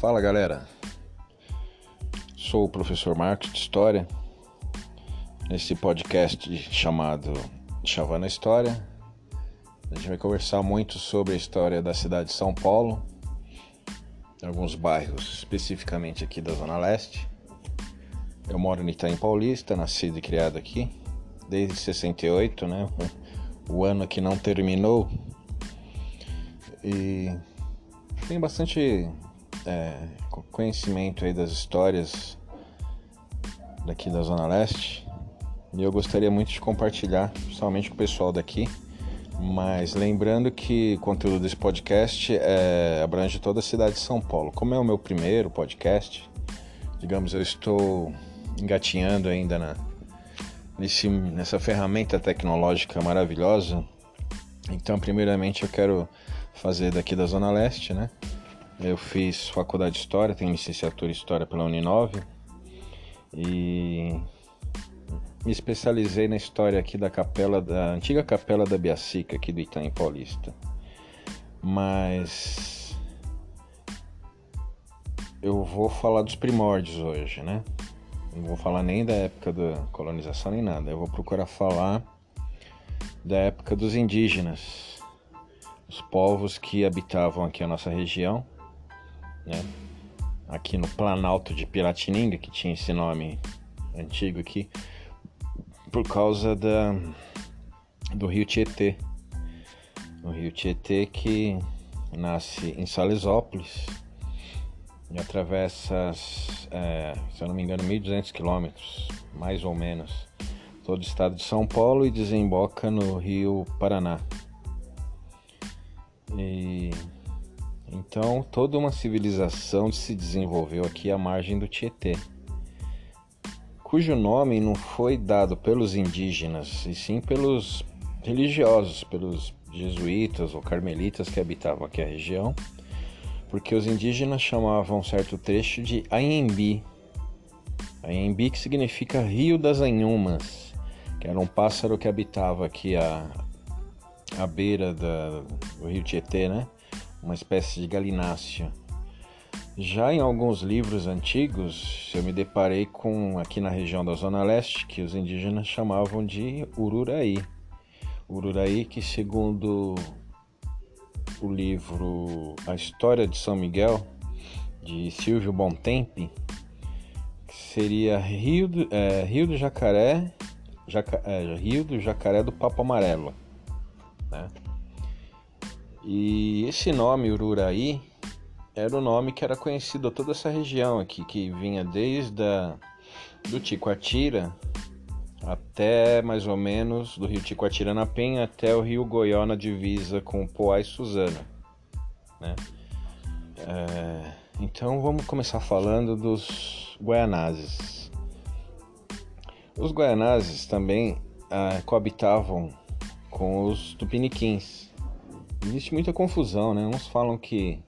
Fala galera, sou o professor Marcos de História. Nesse podcast chamado Chavando a História, a gente vai conversar muito sobre a história da cidade de São Paulo, alguns bairros especificamente aqui da Zona Leste. Eu moro no Itaim Paulista, nascido e criado aqui desde 68, né? O ano que não terminou. E tenho bastante é, conhecimento aí das histórias daqui da Zona Leste e eu gostaria muito de compartilhar, principalmente com o pessoal daqui. Mas lembrando que o conteúdo desse podcast é, abrange toda a cidade de São Paulo. Como é o meu primeiro podcast, digamos, eu estou engatinhando ainda na, nesse, nessa ferramenta tecnológica maravilhosa. Então, primeiramente, eu quero fazer daqui da Zona Leste, né? Eu fiz faculdade de História, tenho licenciatura em História pela Uninove e me especializei na história aqui da capela da antiga capela da Biacica aqui do Itaim Paulista. Mas eu vou falar dos primórdios hoje, né? Não vou falar nem da época da colonização nem nada. Eu vou procurar falar da época dos indígenas, os povos que habitavam aqui a nossa região né? Aqui no Planalto de Piratininga, que tinha esse nome antigo aqui, por causa da, do rio Tietê. O rio Tietê que nasce em Salesópolis e atravessa, é, se eu não me engano, 1.200 quilômetros, mais ou menos, todo o estado de São Paulo e desemboca no rio Paraná. E então, toda uma civilização se desenvolveu aqui à margem do Tietê, cujo nome não foi dado pelos indígenas, e sim pelos religiosos, pelos jesuítas ou carmelitas que habitavam aqui a região, porque os indígenas chamavam certo trecho de Anhembi. Anhembi que significa Rio das Anhumas, que era um pássaro que habitava aqui a, à beira do rio Tietê, né? Uma espécie de galináceo. Já em alguns livros antigos, eu me deparei com, aqui na região da Zona Leste, que os indígenas chamavam de Ururaí. Ururaí, que segundo o livro A História de São Miguel, de Silvio Bontempi, seria Rio do, é, Rio do Jacaré, Jaca, é, Rio do Jacaré do Papo Amarelo. Né? E esse nome Ururaí era o nome que era conhecido a toda essa região aqui, que vinha desde a, do Ticoatira até mais ou menos do rio Ticoatira na Penha até o rio Goió na divisa com Poá e Suzana. Né? É, então vamos começar falando dos Guaianazes. Os Guaianazes também ah, coabitavam com os Tupiniquins Existe muita confusão, né? Uns falam que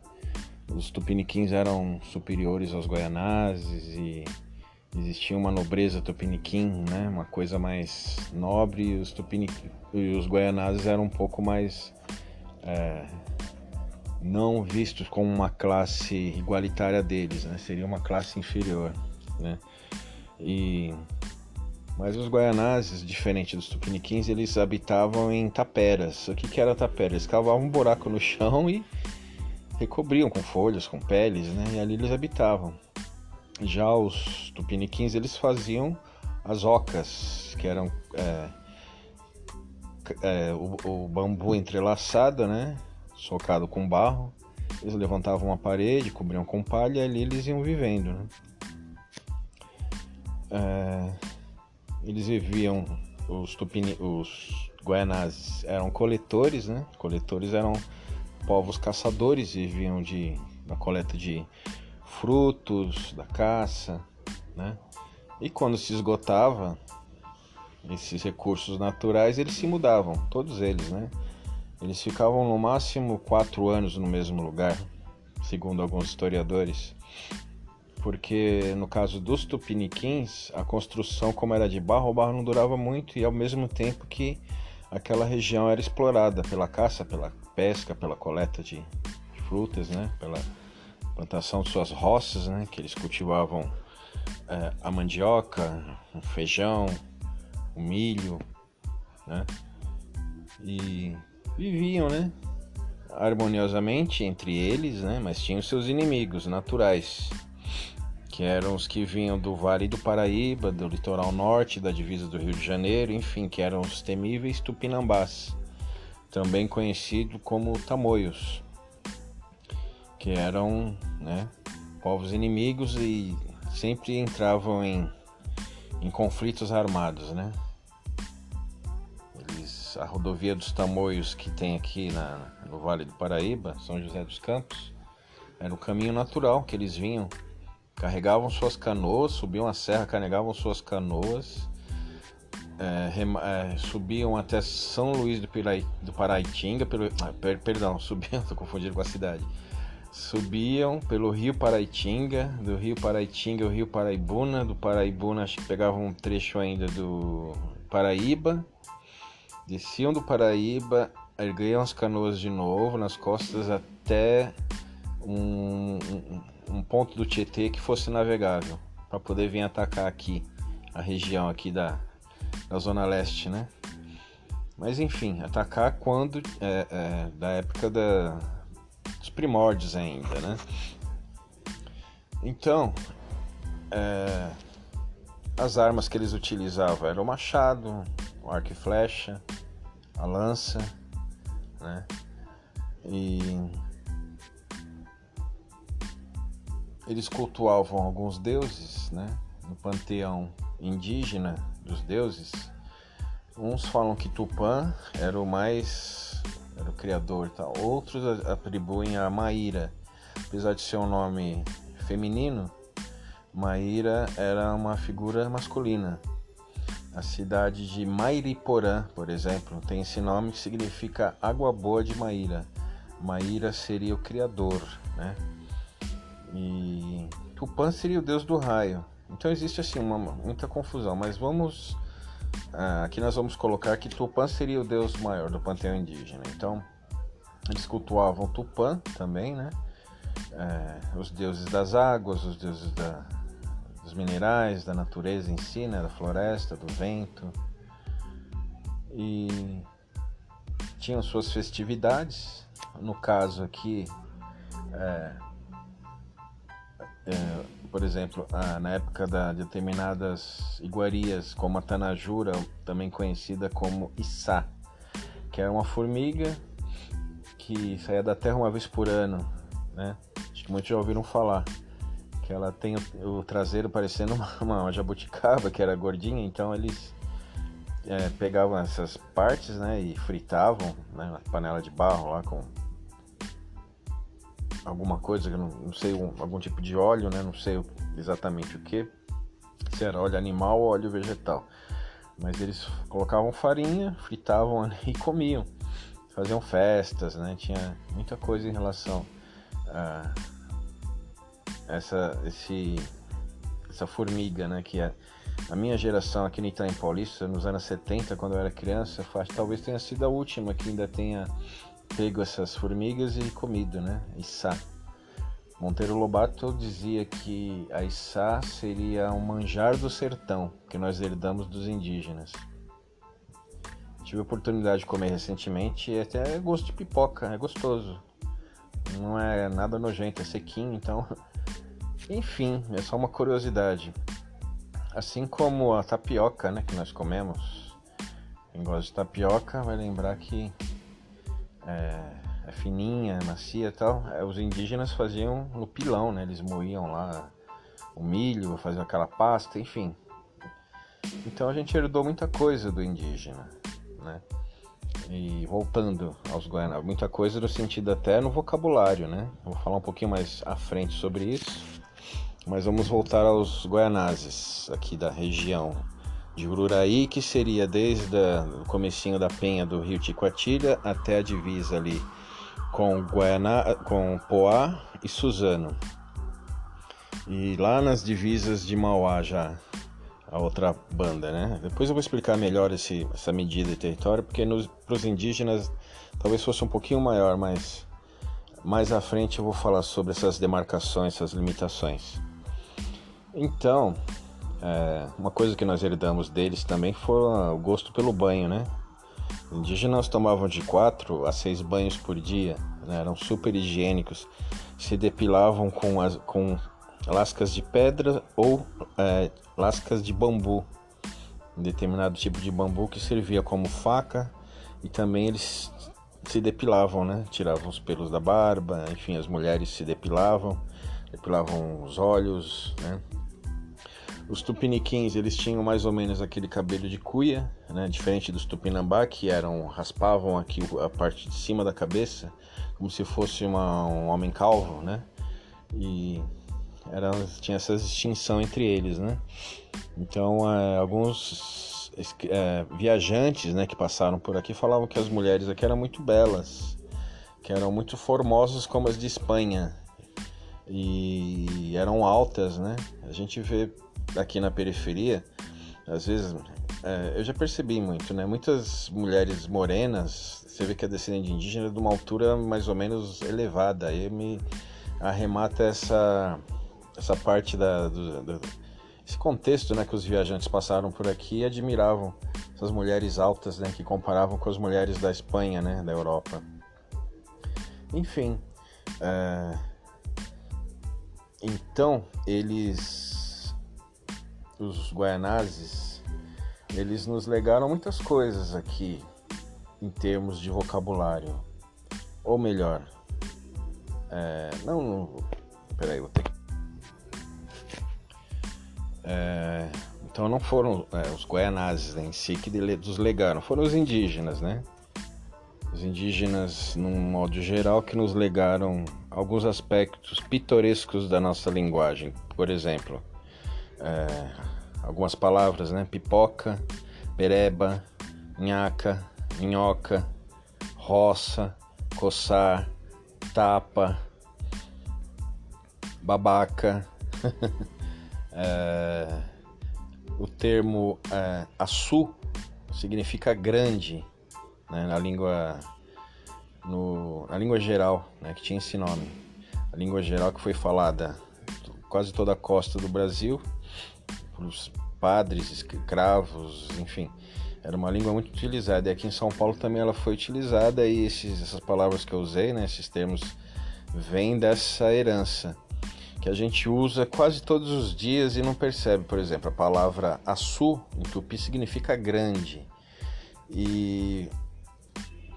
os tupiniquins eram superiores aos goianazes e existia uma nobreza tupiniquim, né? Uma coisa mais nobre e os, tupinic... e os goianazes eram um pouco mais é, não vistos como uma classe igualitária deles, né? Seria uma classe inferior, né? E mas os guaianazes, diferente dos tupiniquins, eles habitavam em taperas. O que, que era tapera? Eles cavavam um buraco no chão e recobriam com folhas, com peles, né? E ali eles habitavam. Já os tupiniquins, eles faziam as ocas, que eram é, é, o, o, bambu entrelaçado, né? Socado com barro. Eles levantavam uma parede, cobriam com palha e ali eles iam vivendo, né? É, eles viviam, os, tupini, os guaianazes eram coletores, né? Coletores eram povos caçadores, viviam de, da coleta de frutos, da caça, né? E quando se esgotava esses recursos naturais, eles se mudavam, todos eles, né? Eles ficavam no máximo quatro anos no mesmo lugar, segundo alguns historiadores porque no caso dos tupiniquins, a construção, como era de barro, o barro não durava muito e ao mesmo tempo que aquela região era explorada pela caça, pela pesca, pela coleta de frutas, né? Pela plantação de suas roças, né? Que eles cultivavam é, a mandioca, o feijão, o milho, né? E viviam, né? Harmoniosamente entre eles, né? Mas tinham seus inimigos naturais, que eram os que vinham do Vale do Paraíba, do litoral norte, da divisa do Rio de Janeiro, enfim, que eram os temíveis tupinambás, também conhecido como tamoios, que eram, né? Povos inimigos e sempre entravam em, em conflitos armados, né? Eles, a rodovia dos Tamoios que tem aqui na, no Vale do Paraíba, São José dos Campos, era o caminho natural que eles vinham. Carregavam suas canoas, subiam a serra, carregavam suas canoas, é, rema, é, subiam até São Luís do, Pirai, do Paraitinga, pelo, ah, per, perdão, subiam, estou confundindo com a cidade. Subiam pelo rio Paraitinga, do rio Paraitinga o rio Paraibuna, do Paraibuna acho que pegavam um trecho ainda do Paraíba, desciam do Paraíba, erguiam as canoas de novo nas costas até um, um, ponto do Tietê que fosse navegável, para poder vir atacar aqui, a região aqui da, da Zona Leste, né? Mas enfim, atacar quando, é, é, da época da, dos primórdios ainda, né? Então, é, as armas que eles utilizavam eram o machado, o arco e flecha, a lança, né? E eles cultuavam alguns deuses, né? No panteão indígena dos deuses, uns falam que Tupã era o mais era o criador tal. Outros atribuem a Maíra, apesar de ser um nome feminino, Maíra era uma figura masculina. A cidade de Mairiporã, por exemplo, tem esse nome que significa água boa de Maíra. Maíra seria o criador, né? E Tupã seria o deus do raio. Então existe assim uma, muita confusão, mas vamos ah, aqui nós vamos colocar que Tupã seria o deus maior do panteão indígena. Então, eles cultuavam Tupã também, né? É, os deuses das águas, os deuses da, dos minerais, da natureza em si, né? Da floresta, do vento. E tinham suas festividades. No caso aqui, é, é, por exemplo, na época de determinadas iguarias, como a Tanajura, também conhecida como Issá, que é uma formiga que saía da Terra uma vez por ano, né? Acho que muitos já ouviram falar. Que ela tem o, o traseiro parecendo uma, uma, jabuticaba, que era gordinha, então eles é, pegavam essas partes, né? E fritavam, né? Na panela de barro lá com alguma coisa, não, não sei, um, algum tipo de óleo, né? Não sei exatamente o que, se era óleo animal ou óleo vegetal. Mas eles colocavam farinha, fritavam e comiam. Faziam festas, né? Tinha muita coisa em relação a essa, esse, essa formiga, né? Que é a minha geração aqui no Itaim Paulista, nos anos 70, quando eu era criança, talvez tenha sido a última que ainda tenha pego essas formigas e comido, né? Içá. Monteiro Lobato dizia que a Içá seria um manjar do sertão que nós herdamos dos indígenas. Tive a oportunidade de comer recentemente e até gosto de pipoca, é gostoso. Não é nada nojento, é sequinho, então. Enfim, é só uma curiosidade. Assim como a tapioca, né, que nós comemos. Quem gosta de tapioca vai lembrar que é, é fininha, é macia e tal. É, os indígenas faziam no pilão, né? Eles moíam lá o milho, faziam aquela pasta, enfim. Então a gente herdou muita coisa do indígena, né? E voltando aos Guianá, muita coisa no sentido até no vocabulário, né? Vou falar um pouquinho mais à frente sobre isso. Mas vamos voltar aos Guianazes aqui da região de Ururaí, que seria desde o comecinho da penha do rio Ticoatilha até a divisa ali com Guaianá, com Poá e Suzano. E lá nas divisas de Mauá já a outra banda, né? Depois eu vou explicar melhor esse, essa medida de território, porque para os indígenas talvez fosse um pouquinho maior, mas mais à frente eu vou falar sobre essas demarcações, essas limitações. Então, é, uma coisa que nós herdamos deles também foi o gosto pelo banho, né? Indígenas tomavam de 4 a 6 banhos por dia, né? eram super higiênicos, se depilavam com, as, com lascas de pedra ou é, lascas de bambu, um determinado tipo de bambu que servia como faca e também eles se depilavam, né? Tiravam os pelos da barba, enfim, as mulheres se depilavam, depilavam os olhos, né? Os tupiniquins, eles tinham mais ou menos aquele cabelo de cuia, né? Diferente dos tupinambá, que eram raspavam aqui a parte de cima da cabeça, como se fosse uma, um homem calvo, né? E era, tinha essa distinção entre eles, né? Então, é, alguns é, viajantes né, que passaram por aqui falavam que as mulheres aqui eram muito belas, que eram muito formosas como as de Espanha e eram altas, né? A gente vê aqui na periferia, às vezes, é, eu já percebi muito, né? Muitas mulheres morenas, você vê que é descendente indígena de uma altura mais ou menos elevada, aí me arremata essa essa parte da, do, do, esse contexto né, que os viajantes passaram por aqui e admiravam essas mulheres altas né, que comparavam com as mulheres da Espanha, né, da Europa. Enfim, é... então eles, os guaianazes, eles nos legaram muitas coisas aqui em termos de vocabulário, ou melhor, é... não, peraí, vou ter que é, então não foram é, os guaianazes em si que nos legaram, foram os indígenas, né? Os indígenas, num modo geral, que nos legaram alguns aspectos pitorescos da nossa linguagem. Por exemplo, é, algumas palavras, né? Pipoca, pereba, nhaca, minhoca, roça, coçar, tapa, babaca. É, o termo é, açu significa grande né, na língua no, na língua geral, né, que tinha esse nome. A língua geral que foi falada quase toda a costa do Brasil, os padres, escravos, enfim, era uma língua muito utilizada. E aqui em São Paulo também ela foi utilizada e esses, essas palavras que eu usei, né, esses termos, vêm dessa herança que a gente usa quase todos os dias e não percebe. Por exemplo, a palavra açu em tupi significa grande. E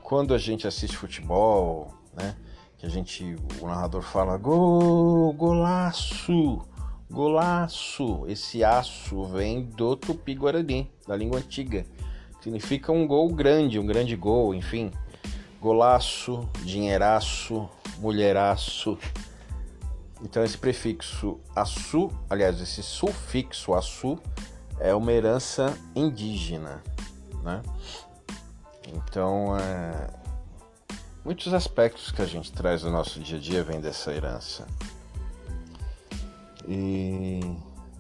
quando a gente assiste futebol, né, que a gente, o narrador fala gol, golaço, golaço. Esse aço vem do tupi-guarani, da língua antiga. Significa um gol grande, um grande gol, enfim. Golaço, dinheiraço, mulheraço. Então esse prefixo açu, aliás, esse sufixo açu é uma herança indígena, né? Então, é... muitos aspectos que a gente traz no nosso dia a dia vêm dessa herança. E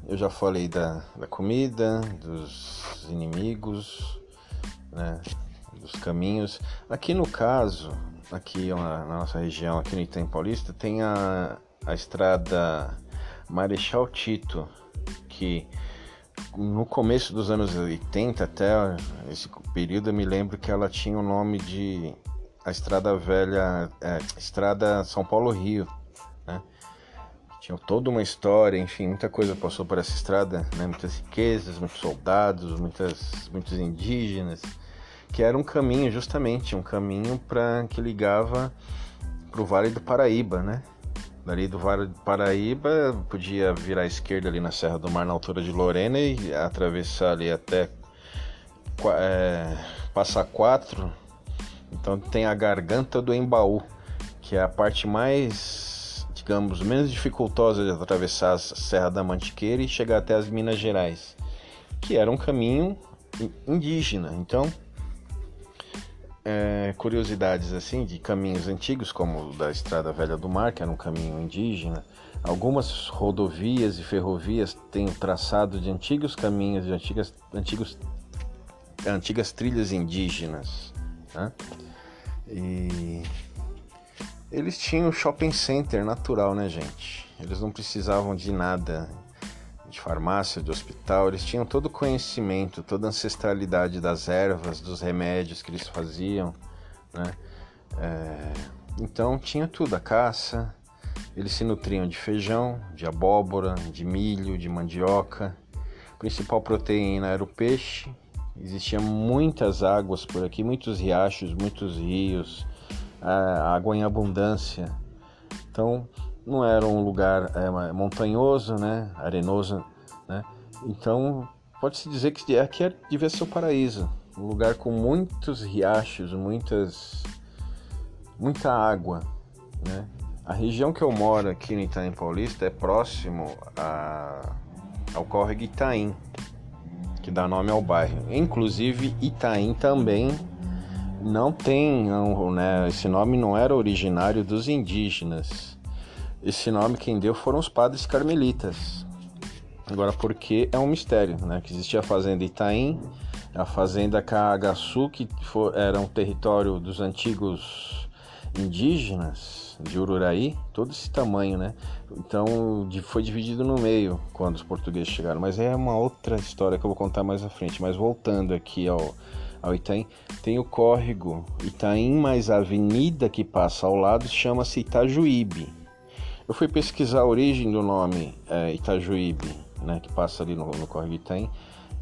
eu já falei da, da comida, dos inimigos, né? dos caminhos. Aqui no caso, aqui na nossa região, aqui no Item Paulista, tem a, a estrada Marechal Tito, que no começo dos anos 80 até esse período eu me lembro que ela tinha o nome de a Estrada Velha, é, Estrada São Paulo Rio? Tinha toda uma história, enfim, muita coisa passou por essa estrada, né? Muitas riquezas, muitos soldados, muitas, muitos indígenas, que era um caminho justamente, um caminho para que ligava para o Vale do Paraíba, né? Dali do Vale do Paraíba, podia virar à esquerda ali na Serra do Mar, na altura de Lorena, e atravessar ali até é, Passa Quatro. Então tem a Garganta do Embaú, que é a parte mais, digamos, menos dificultosa de atravessar a Serra da Mantiqueira e chegar até as Minas Gerais, que era um caminho indígena. Então é, curiosidades assim de caminhos antigos, como o da Estrada Velha do Mar, que era um caminho indígena. Algumas rodovias e ferrovias têm o traçado de antigos caminhos, de antigas, antigos, antigas trilhas indígenas. Né? E Eles tinham shopping center natural, né, gente? Eles não precisavam de nada, de farmácia, de hospital. Eles tinham todo o conhecimento, toda a ancestralidade das ervas, dos remédios que eles faziam, né? É... Então tinha tudo, a caça. Eles se nutriam de feijão, de abóbora, de milho, de mandioca. A principal proteína era o peixe. Existiam muitas águas por aqui, muitos riachos, muitos rios, água em abundância. Então não era um lugar é, montanhoso, né, arenoso, né? Então pode-se dizer que aqui devia ser o paraíso, um lugar com muitos riachos, muitas, muita água, né? A região que eu moro aqui no Itaim Paulista é próximo a, ao córrego Itaim, que dá nome ao bairro. Inclusive Itaim também não tem, não, né, esse nome não era originário dos indígenas. Esse nome quem deu foram os padres carmelitas. Agora, porque é um mistério, né? Que existia a fazenda Itaim, a fazenda Cagaçu, que for, era um território dos antigos indígenas de Ururaí, todo esse tamanho, né? Então foi dividido no meio quando os portugueses chegaram. Mas é uma outra história que eu vou contar mais à frente. Mas voltando aqui ao, ao Itaim, tem o córrego Itaim, mais a avenida que passa ao lado chama-se Itajuíbe. Eu fui pesquisar a origem do nome é, Itajuíbe, né, que passa ali no, no córrego Itaim,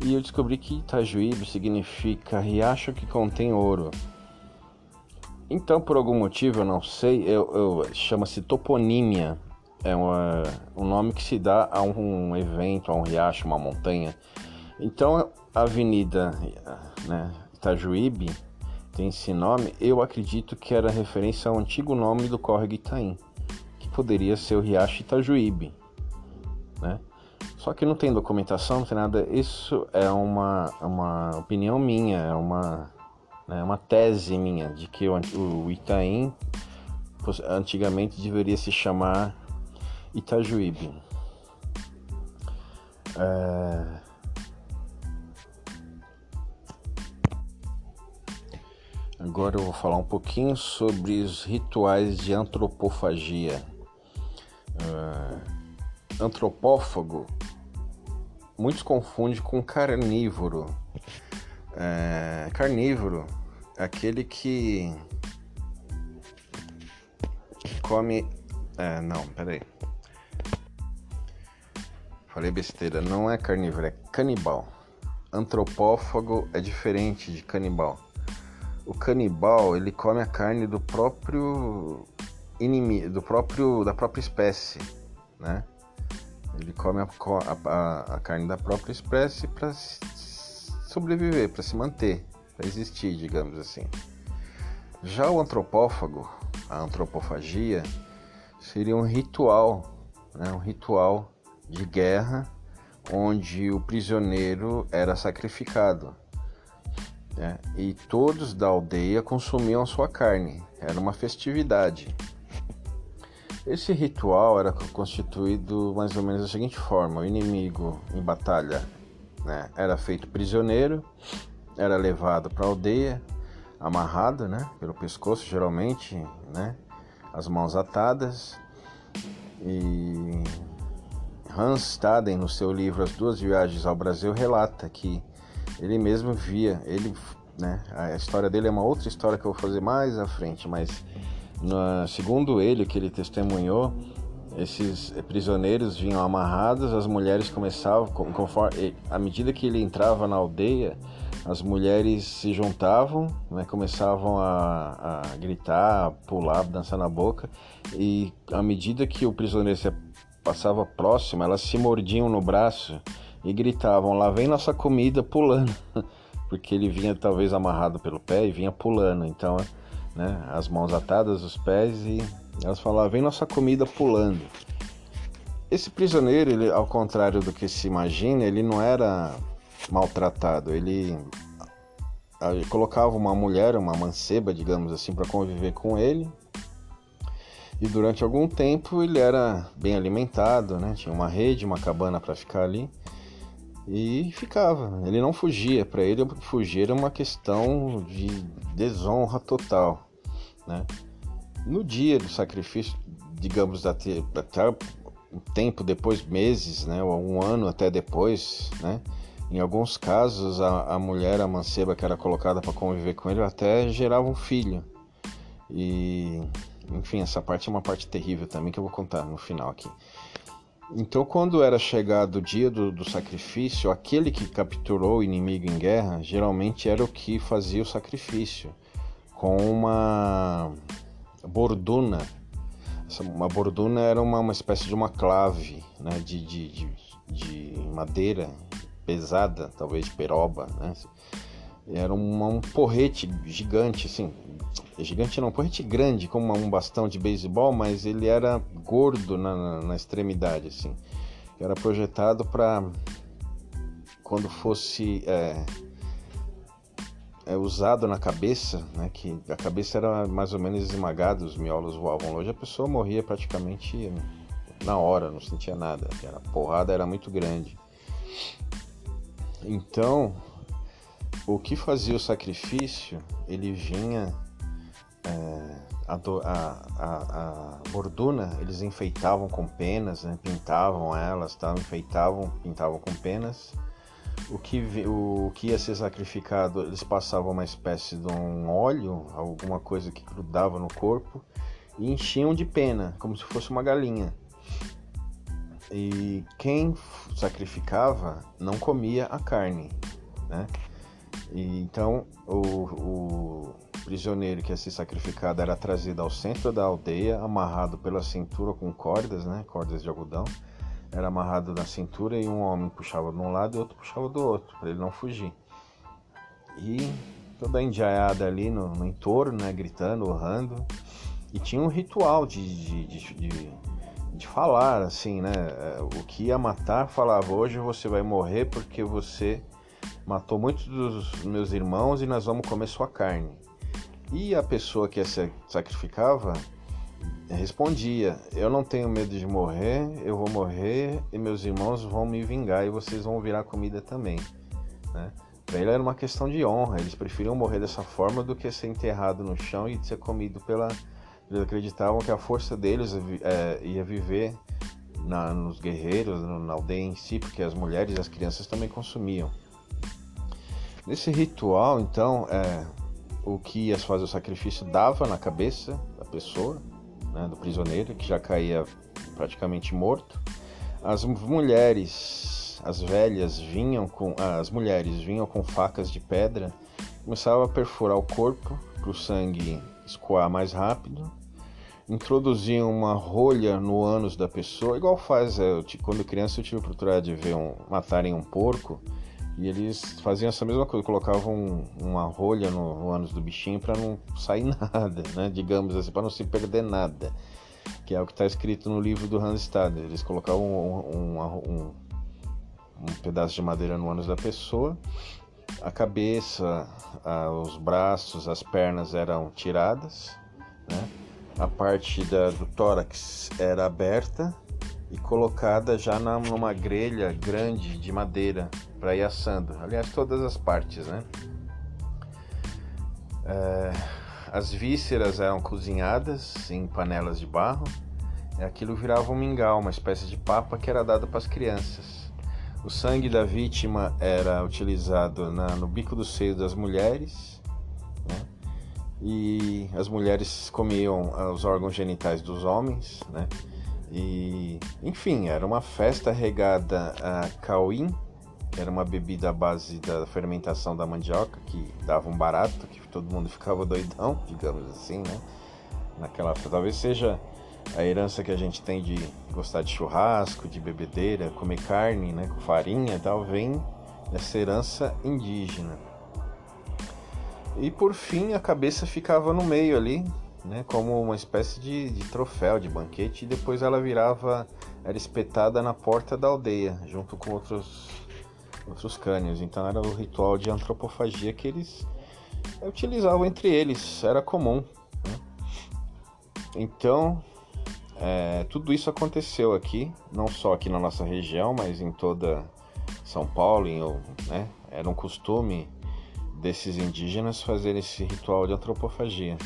e eu descobri que Itajuíbe significa riacho que contém ouro. Então, por algum motivo, eu não sei, eu, eu chama-se toponímia. É uma, um nome que se dá a um evento, a um riacho, uma montanha. Então, a avenida né, Itajuíbe tem esse nome, eu acredito que era referência ao antigo nome do córrego Itaim, que poderia ser o Riacho Itajuíbe, né? Só que não tem documentação, não tem nada. Isso é uma, uma opinião minha, é uma, né, uma tese minha de que o, o Itaim antigamente deveria se chamar Itajuíbe. É... Agora eu vou falar um pouquinho sobre os rituais de antropofagia. Uh, antropófago, muitos confundem com carnívoro. Uh, carnívoro, aquele que come. É, não, peraí. Falei besteira, não é carnívoro, é canibal. Antropófago é diferente de canibal o canibal ele come a carne do próprio inimigo, do próprio da própria espécie, né? Ele come a, a, a carne da própria espécie para sobreviver, para se manter, para existir, digamos assim. Já o antropófago, a antropofagia, seria um ritual, né? um ritual de guerra onde o prisioneiro era sacrificado né? e todos da aldeia consumiam sua carne. Era uma festividade. Esse ritual era constituído mais ou menos da seguinte forma: o inimigo em batalha né, era feito prisioneiro, era levado para a aldeia, amarrado né, pelo pescoço, geralmente, né, as mãos atadas. E Hans Staden, no seu livro As Duas Viagens ao Brasil, relata que ele mesmo via, ele, né, a história dele é uma outra história que eu vou fazer mais à frente, mas na, segundo ele, que ele testemunhou, esses prisioneiros vinham amarrados, as mulheres começavam, conforme, à medida que ele entrava na aldeia, as mulheres se juntavam, né, começavam a, a, gritar, a pular, dançar na boca, e à medida que o prisioneiro se passava próximo, elas se mordiam no braço e gritavam: Lá vem nossa comida pulando, porque ele vinha talvez amarrado pelo pé e vinha pulando, então, né, as mãos atadas, os pés e elas falavam: Vem nossa comida pulando. Esse prisioneiro, ele, ao contrário do que se imagina, ele não era maltratado, ele, colocava uma mulher, uma manceba, digamos assim, para conviver com ele. E durante algum tempo ele era bem alimentado, né? Tinha uma rede, uma cabana para ficar ali e ficava. Ele não fugia. Para ele, fugir era uma questão de desonra total, né? No dia do sacrifício, digamos até, até um tempo depois, meses, né, ou um ano até depois, né, em alguns casos a, a mulher, a manceba que era colocada para conviver com ele, até gerava um filho. E enfim, essa parte é uma parte terrível também que eu vou contar no final aqui. Então, quando era chegado o dia do, do, sacrifício, aquele que capturou o inimigo em guerra geralmente era o que fazia o sacrifício com uma borduna. Uma borduna era uma, uma espécie de uma clave né, de, de, de, de madeira pesada, talvez de peroba. Né? Era um, porrete gigante, assim, gigante não, um porrete grande, como um bastão de beisebol, mas ele era gordo na, na, na extremidade, assim. Era projetado para quando fosse é, é, usado na cabeça, né, que a cabeça era mais ou menos esmagada, os miolos voavam longe, a pessoa morria praticamente na hora, não sentia nada. A porrada era muito grande. Então, o que fazia o sacrifício, ele vinha é, a, a, a, borduna, eles enfeitavam com penas, né? pintavam elas, tá? enfeitavam, pintavam com penas. O que, o, o que ia ser sacrificado, eles passavam uma espécie de um óleo, alguma coisa que grudava no corpo, e enchiam de pena, como se fosse uma galinha. E quem sacrificava não comia a carne, né? E, então o, o prisioneiro que ia ser sacrificado era trazido ao centro da aldeia, amarrado pela cintura com cordas, né? Cordas de algodão. Era amarrado na cintura e um homem puxava de um lado e outro puxava do outro, para ele não fugir. E toda a indiaiada ali no, no entorno, né? Gritando, urrando. E tinha um ritual de, de, de, de, de falar, assim, né? É, o que ia matar falava: hoje você vai morrer porque você matou muitos dos meus irmãos e nós vamos comer sua carne. E a pessoa que se sacrificava respondia: Eu não tenho medo de morrer, eu vou morrer e meus irmãos vão me vingar e vocês vão virar comida também. Né? Para ele era uma questão de honra, eles preferiam morrer dessa forma do que ser enterrado no chão e ser comido pela. Eles acreditavam que a força deles é, ia viver na, nos guerreiros, na aldeia em si, porque as mulheres e as crianças também consumiam. Nesse ritual, então, é, o que ia fazer o sacrifício dava na cabeça da pessoa, né, do prisioneiro, que já caía praticamente morto. As mulheres, as velhas, vinham com. As mulheres vinham com facas de pedra, começavam a perfurar o corpo para o sangue escoar mais rápido. Introduziam uma rolha no ânus da pessoa, igual faz. É, eu, quando criança eu tive a oportunidade de ver um, matarem um porco e eles faziam essa mesma coisa, colocavam uma rolha no, ânus do bichinho para não sair nada, né? Digamos assim, para não se perder nada. Que é o que está escrito no livro do Hans Stader. Eles colocavam um, um, um, um, pedaço de madeira no ânus da pessoa, a cabeça, a, os braços, as pernas eram tiradas, né? A parte da, do tórax era aberta e colocada já na, numa grelha grande de madeira para ir assando. Aliás, todas as partes, né? É, as vísceras eram cozinhadas em panelas de barro. E aquilo virava um mingau, uma espécie de papa que era dada para as crianças. O sangue da vítima era utilizado na, no bico do seio das mulheres. Né? E as mulheres comiam ah, os órgãos genitais dos homens, né? E, enfim, era uma festa regada a cauim, era uma bebida à base da fermentação da mandioca, que dava um barato, que todo mundo ficava doidão, digamos assim, né? Naquela talvez seja a herança que a gente tem de gostar de churrasco, de bebedeira, comer carne, né, com farinha e tal, vem dessa herança indígena. E por fim, a cabeça ficava no meio ali, né, como uma espécie de, de, troféu, de banquete, e depois ela virava, era espetada na porta da aldeia, junto com outros, outros cânions. Então era o ritual de antropofagia que eles utilizavam entre eles, era comum. Né? Então, é, tudo isso aconteceu aqui, não só aqui na nossa região, mas em toda São Paulo, em, né, era um costume desses indígenas fazer esse ritual de antropofagia.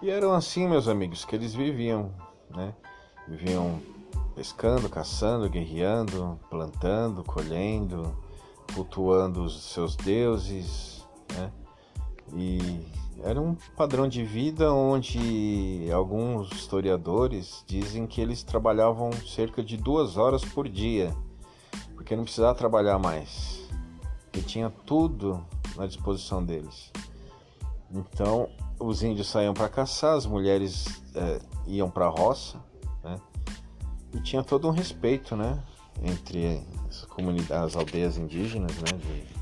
E eram assim, meus amigos, que eles viviam, né? Viviam pescando, caçando, guerreando, plantando, colhendo, cultuando os seus deuses, né? E era um padrão de vida onde alguns historiadores dizem que eles trabalhavam cerca de duas horas por dia, porque não precisava trabalhar mais, porque tinha tudo na disposição deles. Então, os índios saíam para caçar, as mulheres é, iam para a roça? E tinha todo um respeito, né? Entre as comunidades, as aldeias indígenas, né? De,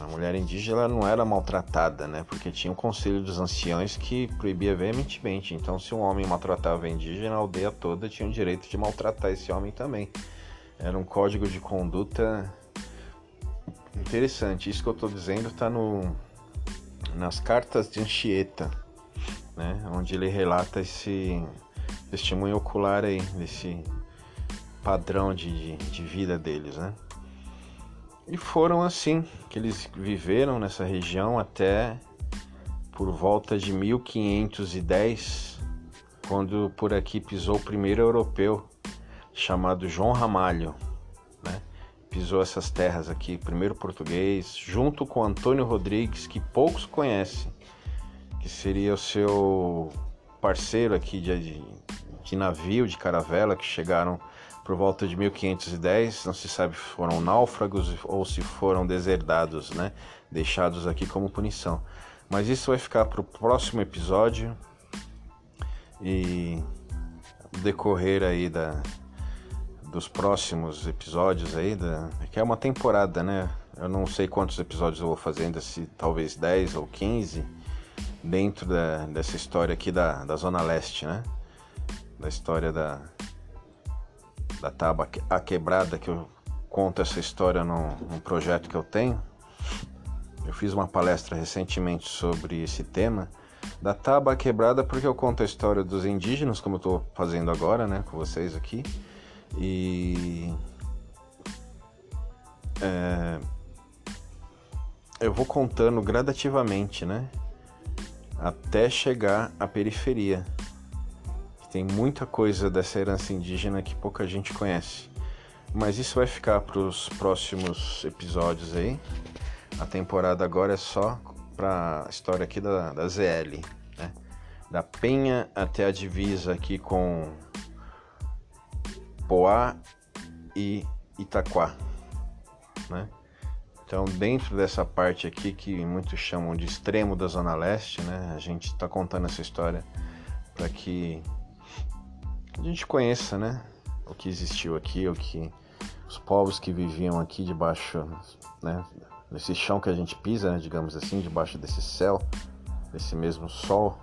a mulher indígena não era maltratada, né? Porque tinha um conselho dos anciões que proibia veementemente. Então, se um homem maltratava a indígena, a aldeia toda tinha o direito de maltratar esse homem também. Era um código de conduta interessante. Isso que eu estou dizendo está no nas cartas de Anchieta, né? Onde ele relata esse testemunho ocular aí desse padrão de, de, de vida deles, né? E foram assim que eles viveram nessa região até por volta de 1510, quando por aqui pisou o primeiro europeu chamado João Ramalho, né? Pisou essas terras aqui, primeiro português, junto com Antônio Rodrigues, que poucos conhecem, que seria o seu parceiro aqui de, de navio, de caravela, que chegaram por volta de 1510, não se sabe se foram náufragos ou se foram deserdados, né? Deixados aqui como punição. Mas isso vai ficar para o próximo episódio e decorrer aí da, dos próximos episódios aí, da, que é uma temporada, né? Eu não sei quantos episódios eu vou fazendo, se talvez 10 ou 15, dentro da, dessa história aqui da, da Zona Leste, né? Da história da, da Tábua A Quebrada, que eu conto essa história num, num projeto que eu tenho. Eu fiz uma palestra recentemente sobre esse tema da Tábua Quebrada porque eu conto a história dos indígenas, como eu estou fazendo agora, né, com vocês aqui. E é, eu vou contando gradativamente, né, até chegar à periferia. Tem muita coisa dessa herança indígena que pouca gente conhece. Mas isso vai ficar para os próximos episódios aí. A temporada agora é só para a história aqui da, da ZL, né? Da Penha até a divisa aqui com Poá e Itaquá, né? Então, dentro dessa parte aqui que muitos chamam de extremo da Zona Leste, né? A gente está contando essa história para que a gente conheça, né? O que existiu aqui, o que os povos que viviam aqui debaixo, né? Nesse chão que a gente pisa, né, digamos assim, debaixo desse céu, desse mesmo sol,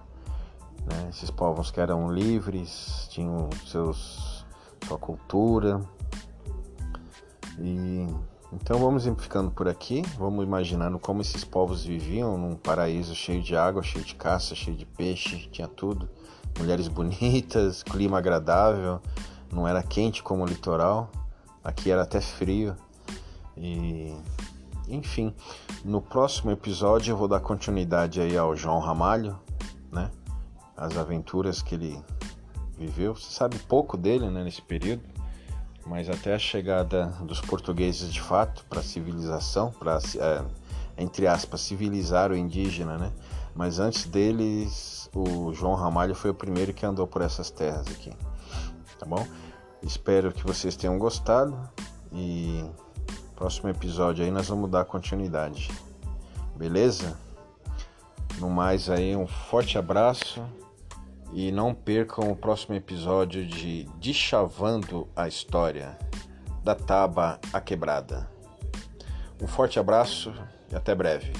né? Esses povos que eram livres, tinham seus sua cultura. E então vamos ficando por aqui, vamos imaginando como esses povos viviam num paraíso cheio de água, cheio de caça, cheio de peixe, tinha tudo mulheres bonitas, clima agradável, não era quente como o litoral, aqui era até frio. E enfim, no próximo episódio eu vou dar continuidade aí ao João Ramalho, né? As aventuras que ele viveu. Você sabe pouco dele, né, nesse período, mas até a chegada dos portugueses de fato para a civilização, para é, entre aspas civilizar o indígena, né? Mas antes deles o João Ramalho foi o primeiro que andou por essas terras aqui, tá bom? Espero que vocês tenham gostado e próximo episódio aí nós vamos dar continuidade, beleza? No mais aí, um forte abraço e não percam o próximo episódio de Deschavando a História da Taba a Quebrada. Um forte abraço e até breve.